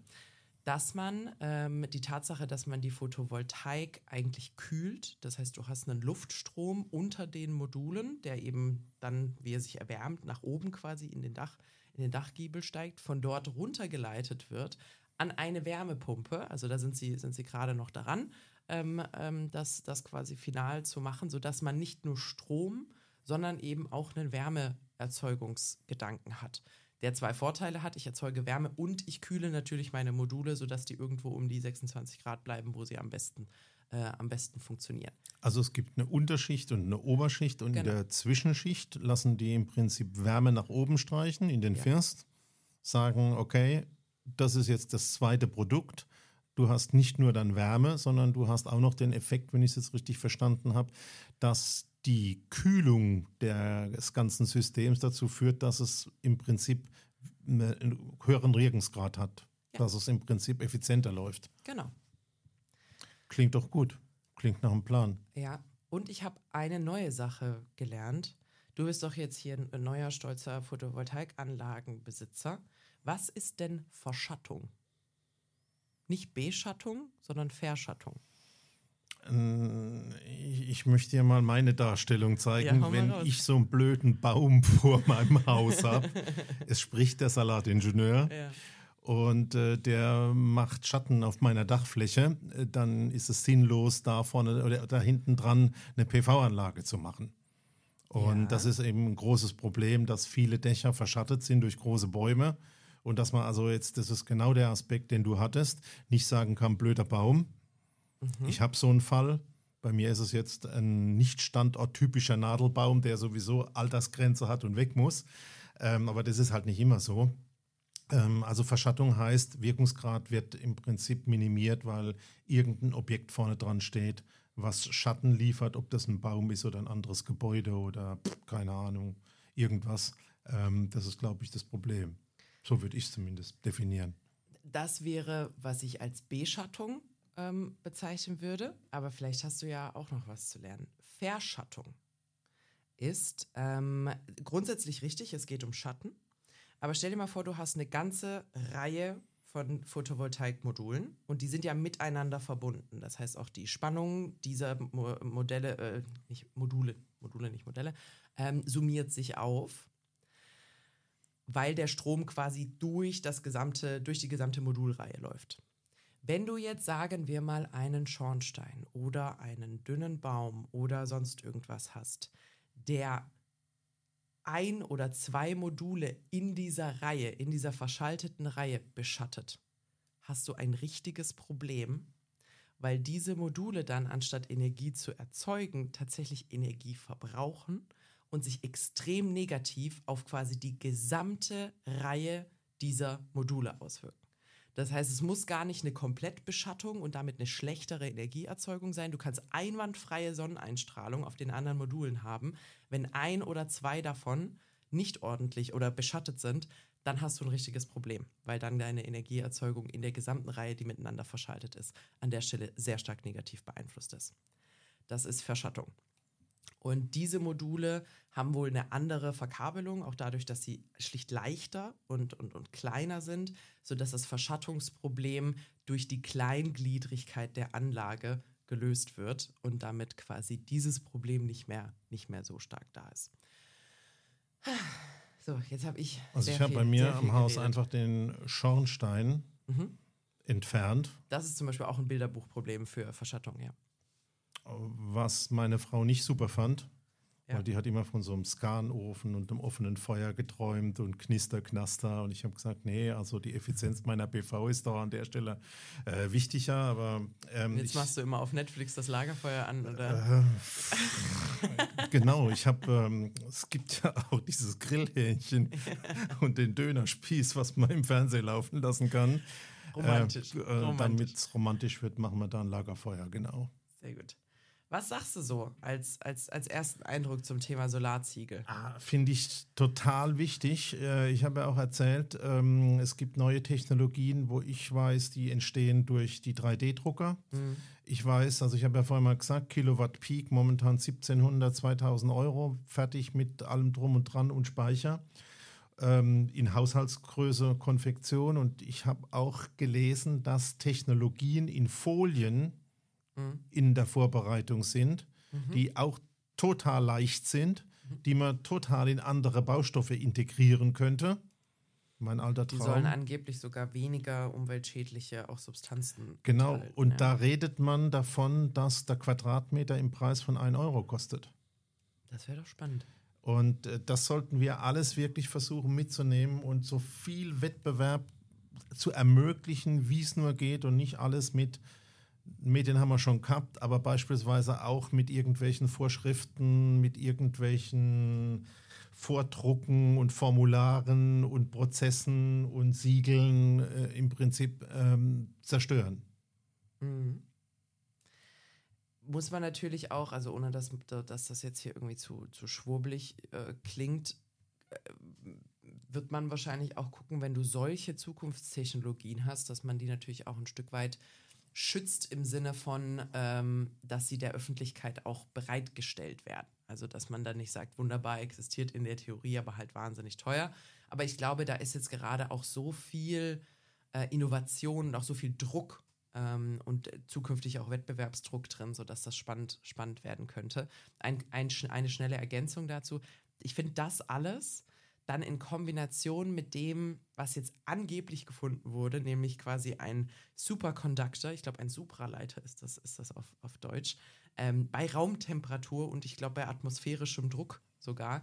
dass man ähm, die Tatsache, dass man die Photovoltaik eigentlich kühlt, das heißt, du hast einen Luftstrom unter den Modulen, der eben dann, wie er sich erwärmt, nach oben quasi in den, Dach, in den Dachgiebel steigt, von dort runtergeleitet wird an eine Wärmepumpe. Also da sind sie, sind sie gerade noch daran, ähm, ähm, das, das quasi final zu machen, sodass man nicht nur Strom, sondern eben auch einen Wärmeerzeugungsgedanken hat der zwei Vorteile hat. Ich erzeuge Wärme und ich kühle natürlich meine Module, sodass die irgendwo um die 26 Grad bleiben, wo sie am besten, äh, am besten funktionieren. Also es gibt eine Unterschicht und eine Oberschicht und genau. in der Zwischenschicht lassen die im Prinzip Wärme nach oben streichen in den ja. First, sagen, okay, das ist jetzt das zweite Produkt. Du hast nicht nur dann Wärme, sondern du hast auch noch den Effekt, wenn ich es jetzt richtig verstanden habe, dass die Kühlung des ganzen Systems dazu führt, dass es im Prinzip einen höheren Regungsgrad hat, ja. dass es im Prinzip effizienter läuft. Genau. Klingt doch gut. Klingt nach einem Plan. Ja, und ich habe eine neue Sache gelernt. Du bist doch jetzt hier ein neuer, stolzer Photovoltaikanlagenbesitzer. Was ist denn Verschattung? Nicht Beschattung, sondern Verschattung. Ich möchte dir mal meine Darstellung zeigen, ja, wenn ich so einen blöden Baum vor meinem Haus habe. es spricht der Salatingenieur. Ja. Und äh, der macht Schatten auf meiner Dachfläche, äh, dann ist es sinnlos, da vorne oder da hinten dran eine PV-Anlage zu machen. Und ja. das ist eben ein großes Problem, dass viele Dächer verschattet sind durch große Bäume. Und dass man also jetzt, das ist genau der Aspekt, den du hattest, nicht sagen kann, blöder Baum, Mhm. Ich habe so einen Fall. Bei mir ist es jetzt ein nicht standorttypischer Nadelbaum, der sowieso Altersgrenze hat und weg muss. Ähm, aber das ist halt nicht immer so. Ähm, also Verschattung heißt, Wirkungsgrad wird im Prinzip minimiert, weil irgendein Objekt vorne dran steht, was Schatten liefert, ob das ein Baum ist oder ein anderes Gebäude oder keine Ahnung, irgendwas. Ähm, das ist, glaube ich, das Problem. So würde ich es zumindest definieren. Das wäre, was ich als Beschattung ähm, bezeichnen würde, aber vielleicht hast du ja auch noch was zu lernen. Verschattung ist ähm, grundsätzlich richtig, es geht um Schatten. Aber stell dir mal vor, du hast eine ganze Reihe von Photovoltaikmodulen und die sind ja miteinander verbunden. Das heißt, auch die Spannung dieser Mo Modelle, äh, nicht Module, Module, nicht Modelle, ähm, summiert sich auf, weil der Strom quasi durch das gesamte, durch die gesamte Modulreihe läuft. Wenn du jetzt, sagen wir mal, einen Schornstein oder einen dünnen Baum oder sonst irgendwas hast, der ein oder zwei Module in dieser Reihe, in dieser verschalteten Reihe beschattet, hast du ein richtiges Problem, weil diese Module dann anstatt Energie zu erzeugen, tatsächlich Energie verbrauchen und sich extrem negativ auf quasi die gesamte Reihe dieser Module auswirken. Das heißt, es muss gar nicht eine Komplettbeschattung und damit eine schlechtere Energieerzeugung sein. Du kannst einwandfreie Sonneneinstrahlung auf den anderen Modulen haben. Wenn ein oder zwei davon nicht ordentlich oder beschattet sind, dann hast du ein richtiges Problem, weil dann deine Energieerzeugung in der gesamten Reihe, die miteinander verschaltet ist, an der Stelle sehr stark negativ beeinflusst ist. Das ist Verschattung. Und diese Module haben wohl eine andere Verkabelung, auch dadurch, dass sie schlicht leichter und, und, und kleiner sind, sodass das Verschattungsproblem durch die Kleingliedrigkeit der Anlage gelöst wird und damit quasi dieses Problem nicht mehr, nicht mehr so stark da ist. So, jetzt habe ich. Also ich habe bei mir am Haus geredet. einfach den Schornstein mhm. entfernt. Das ist zum Beispiel auch ein Bilderbuchproblem für Verschattung, ja was meine Frau nicht super fand. Ja. Weil die hat immer von so einem Skanofen und einem offenen Feuer geträumt und Knister, Knaster. Und ich habe gesagt, nee, also die Effizienz meiner PV ist doch an der Stelle äh, wichtiger. Aber ähm, jetzt machst ich, du immer auf Netflix das Lagerfeuer an, oder? Äh, genau, ich habe, ähm, es gibt ja auch dieses Grillhähnchen und den Dönerspieß, was man im Fernsehen laufen lassen kann. Romantisch. Äh, äh, Damit es romantisch wird, machen wir da ein Lagerfeuer, genau. Sehr gut. Was sagst du so als, als, als ersten Eindruck zum Thema Solarziegel? Ah, Finde ich total wichtig. Äh, ich habe ja auch erzählt, ähm, es gibt neue Technologien, wo ich weiß, die entstehen durch die 3D-Drucker. Mhm. Ich weiß, also ich habe ja vorhin mal gesagt, Kilowatt Peak momentan 1700, 2000 Euro, fertig mit allem drum und dran und Speicher. ähm, in Haushaltsgröße Konfektion. Und ich habe auch gelesen, dass Technologien in Folien mhm. in der Vorbereitung sind, mhm. die auch total leicht sind, mhm. die man total in andere Baustoffe integrieren könnte. Mein alter Traum. Die sollen angeblich sogar weniger umweltschädliche auch Substanzen. Genau, enthalten, und ja. da redet man davon, dass der Quadratmeter im Preis von 1 Euro kostet. Das wäre doch spannend. Und äh, das sollten wir alles wirklich versuchen mitzunehmen und so viel Wettbewerb zu ermöglichen, wie es nur geht und nicht alles mit Medien haben wir schon gehabt, aber beispielsweise auch mit irgendwelchen Vorschriften, mit irgendwelchen Vordrucken und Formularen und Prozessen und Siegeln äh, im Prinzip ähm, zerstören. Mhm. Muss man natürlich auch, also ohne dass, dass das jetzt hier irgendwie zu, zu schwurbelig äh, klingt, äh, wird man wahrscheinlich auch gucken, wenn du solche Zukunftstechnologien hast, dass man die natürlich auch ein Stück weit schützt im Sinne von, ähm, dass sie der Öffentlichkeit auch bereitgestellt werden. Also, dass man dann nicht sagt, wunderbar existiert in der Theorie, aber halt wahnsinnig teuer. Aber ich glaube, da ist jetzt gerade auch so viel äh, Innovation und auch so viel Druck ähm, und zukünftig auch Wettbewerbsdruck drin, sodass das spannend, spannend werden könnte. Ein, ein, eine schnelle Ergänzung dazu. Ich finde das alles dann in Kombination mit dem, was jetzt angeblich gefunden wurde, nämlich quasi ein Superconductor, ich glaube ein Supraleiter ist das, ist das auf, auf Deutsch, ähm, bei Raumtemperatur und ich glaube bei atmosphärischem Druck sogar,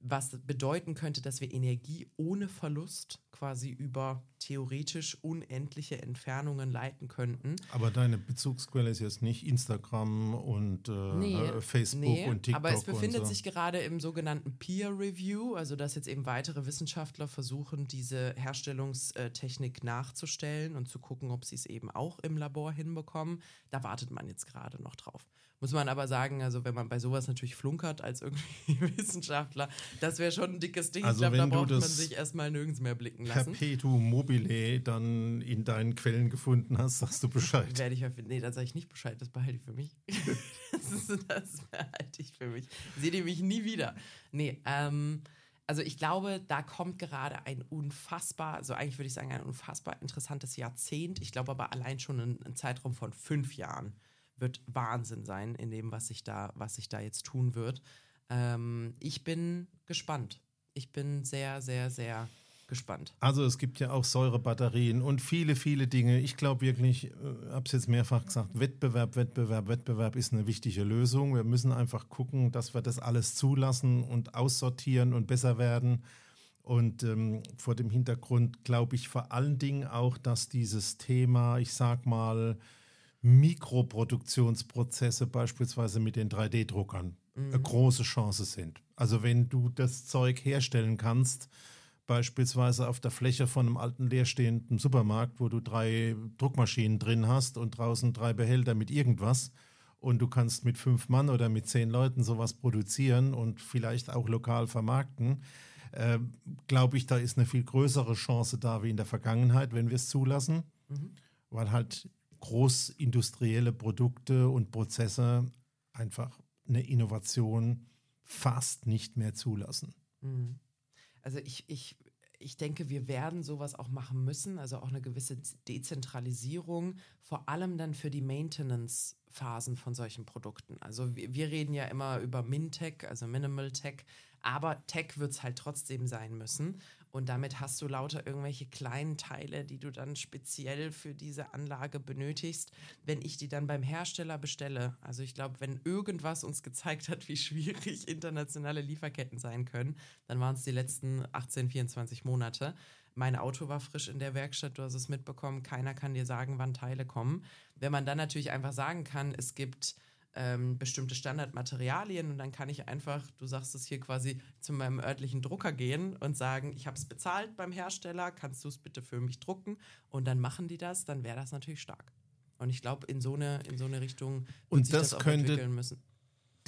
was bedeuten könnte, dass wir Energie ohne Verlust quasi über theoretisch unendliche Entfernungen leiten könnten. Aber deine Bezugsquelle ist jetzt nicht Instagram und äh, nee, Facebook nee, und TikTok. Aber es befindet so. sich gerade im sogenannten Peer Review, also dass jetzt eben weitere Wissenschaftler versuchen, diese Herstellungstechnik nachzustellen und zu gucken, ob sie es eben auch im Labor hinbekommen. Da wartet man jetzt gerade noch drauf. Muss man aber sagen, also wenn man bei sowas natürlich flunkert als irgendwie Wissenschaftler, das wäre schon ein dickes Ding. Also ich glaube, da braucht man sich erstmal nirgends mehr blicken lassen. Perpetuum mobile dann in deinen Quellen gefunden hast, sagst du Bescheid. Werde ich, nee, da sage ich nicht Bescheid, das behalte ich für mich. das, ist, das behalte ich für mich. Seht ihr mich nie wieder. Nee, ähm, also ich glaube, da kommt gerade ein unfassbar, also eigentlich würde ich sagen, ein unfassbar interessantes Jahrzehnt. Ich glaube aber allein schon ein, ein Zeitraum von fünf Jahren wird Wahnsinn sein in dem, was sich da, was sich da jetzt tun wird. Ähm, ich bin gespannt. Ich bin sehr, sehr, sehr gespannt. Also es gibt ja auch Säurebatterien und viele, viele Dinge. Ich glaube wirklich, ich äh, habe es jetzt mehrfach gesagt, Wettbewerb, Wettbewerb, Wettbewerb ist eine wichtige Lösung. Wir müssen einfach gucken, dass wir das alles zulassen und aussortieren und besser werden. Und ähm, vor dem Hintergrund glaube ich vor allen Dingen auch, dass dieses Thema, ich sag mal, Mikroproduktionsprozesse beispielsweise mit den 3D-Druckern mhm. eine große Chance sind. Also wenn du das Zeug herstellen kannst, beispielsweise auf der Fläche von einem alten leerstehenden Supermarkt, wo du drei Druckmaschinen drin hast und draußen drei Behälter mit irgendwas und du kannst mit fünf Mann oder mit zehn Leuten sowas produzieren und vielleicht auch lokal vermarkten, äh, glaube ich, da ist eine viel größere Chance da wie in der Vergangenheit, wenn wir es zulassen, mhm. weil halt großindustrielle Produkte und Prozesse einfach eine Innovation fast nicht mehr zulassen. Mhm. Also ich, ich, ich denke, wir werden sowas auch machen müssen, also auch eine gewisse Dezentralisierung, vor allem dann für die Maintenance-Phasen von solchen Produkten. Also wir, wir reden ja immer über Min-Tech, also Minimal Tech, aber Tech wird es halt trotzdem sein müssen. Und damit hast du lauter irgendwelche kleinen Teile, die du dann speziell für diese Anlage benötigst. Wenn ich die dann beim Hersteller bestelle, also ich glaube, wenn irgendwas uns gezeigt hat, wie schwierig internationale Lieferketten sein können, dann waren es die letzten 18, 24 Monate. Mein Auto war frisch in der Werkstatt, du hast es mitbekommen, keiner kann dir sagen, wann Teile kommen. Wenn man dann natürlich einfach sagen kann, es gibt ähm, bestimmte Standardmaterialien und dann kann ich einfach, du sagst es hier quasi, zu meinem örtlichen Drucker gehen und sagen, ich habe es bezahlt beim Hersteller, kannst du es bitte für mich drucken und dann machen die das, dann wäre das natürlich stark. Und ich glaube, in so eine in so eine Richtung und sich das, das auch könnte entwickeln müssen.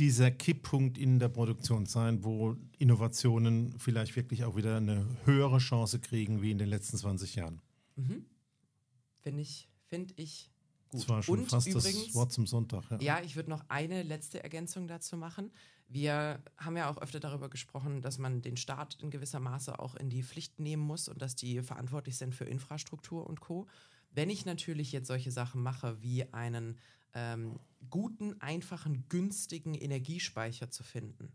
Dieser Kipppunkt in der Produktion sein, wo Innovationen vielleicht wirklich auch wieder eine höhere Chance kriegen wie in den letzten 20 Jahren. Mhm. Finde ich, finde ich Gut. Das war schon und fast übrigens, das Wort zum Sonntag. Ja, ja ich würde noch eine letzte Ergänzung dazu machen. Wir haben ja auch öfter darüber gesprochen, dass man den Staat in gewisser Maße auch in die Pflicht nehmen muss und dass die verantwortlich sind für Infrastruktur und Co. Wenn ich natürlich jetzt solche Sachen mache, wie einen ähm, guten, einfachen, günstigen Energiespeicher zu finden,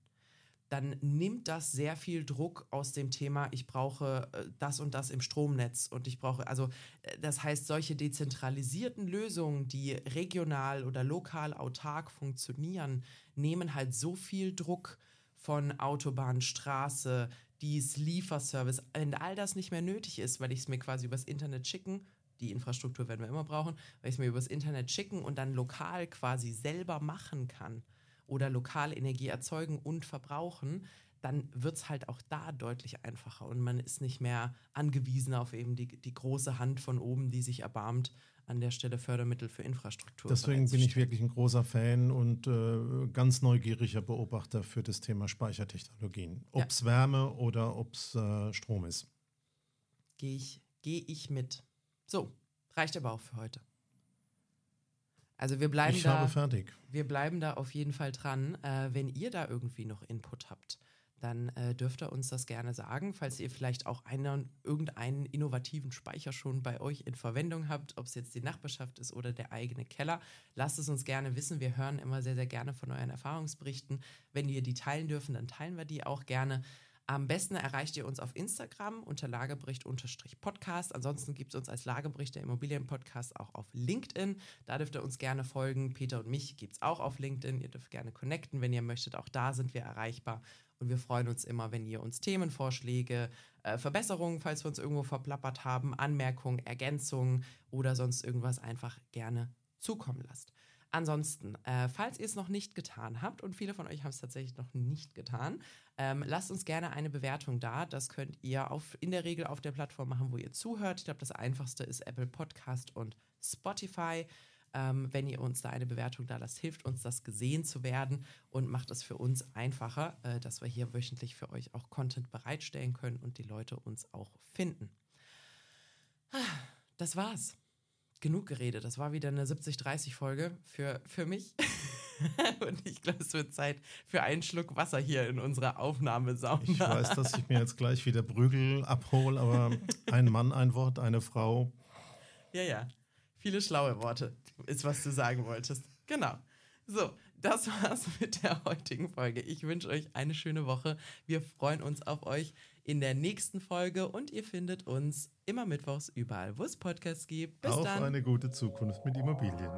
dann nimmt das sehr viel Druck aus dem Thema, ich brauche äh, das und das im Stromnetz und ich brauche, also äh, das heißt, solche dezentralisierten Lösungen, die regional oder lokal autark funktionieren, nehmen halt so viel Druck von Autobahn, Straße, dies, Lieferservice, wenn all das nicht mehr nötig ist, weil ich es mir quasi übers Internet schicken, die Infrastruktur werden wir immer brauchen, weil ich es mir übers Internet schicken und dann lokal quasi selber machen kann oder lokal Energie erzeugen und verbrauchen, dann wird es halt auch da deutlich einfacher und man ist nicht mehr angewiesen auf eben die, die große Hand von oben, die sich erbarmt, an der Stelle Fördermittel für Infrastruktur. Deswegen bin ich wirklich ein großer Fan und äh, ganz neugieriger Beobachter für das Thema Speichertechnologien. Ob es ja. Wärme oder ob es äh, Strom ist. Gehe ich, geh ich mit. So, reicht aber auch für heute. Also wir bleiben ich da. Fertig. Wir bleiben da auf jeden Fall dran. Äh, wenn ihr da irgendwie noch Input habt, dann äh, dürft ihr uns das gerne sagen. Falls ihr vielleicht auch einen, irgendeinen innovativen Speicher schon bei euch in Verwendung habt, ob es jetzt die Nachbarschaft ist oder der eigene Keller, lasst es uns gerne wissen. Wir hören immer sehr, sehr gerne von euren Erfahrungsberichten. Wenn wir die teilen dürfen, dann teilen wir die auch gerne. Am besten erreicht ihr uns auf Instagram unter Lagebericht-Podcast. Ansonsten gibt es uns als Lagebericht der Immobilienpodcast auch auf LinkedIn. Da dürft ihr uns gerne folgen. Peter und mich gibt es auch auf LinkedIn. Ihr dürft gerne connecten, wenn ihr möchtet. Auch da sind wir erreichbar. Und wir freuen uns immer, wenn ihr uns Themenvorschläge, äh, Verbesserungen, falls wir uns irgendwo verplappert haben, Anmerkungen, Ergänzungen oder sonst irgendwas einfach gerne zukommen lasst. Ansonsten, äh, falls ihr es noch nicht getan habt, und viele von euch haben es tatsächlich noch nicht getan, ähm, lasst uns gerne eine Bewertung da. Das könnt ihr auf, in der Regel auf der Plattform machen, wo ihr zuhört. Ich glaube, das einfachste ist Apple Podcast und Spotify. Ähm, wenn ihr uns da eine Bewertung da lasst, hilft uns das gesehen zu werden und macht es für uns einfacher, äh, dass wir hier wöchentlich für euch auch Content bereitstellen können und die Leute uns auch finden. Das war's genug geredet. Das war wieder eine 70-30-Folge für, für mich. Und ich glaube, es wird Zeit für einen Schluck Wasser hier in unserer Aufnahmesauna. Ich weiß, dass ich mir jetzt gleich wieder Prügel abhole, aber ein Mann, ein Wort, eine Frau. Ja, ja. Viele schlaue Worte ist, was du sagen wolltest. Genau. So, das war's mit der heutigen Folge. Ich wünsche euch eine schöne Woche. Wir freuen uns auf euch in der nächsten Folge und ihr findet uns immer mittwochs überall, wo es Podcasts gibt. Bis auf dann. eine gute Zukunft mit Immobilien.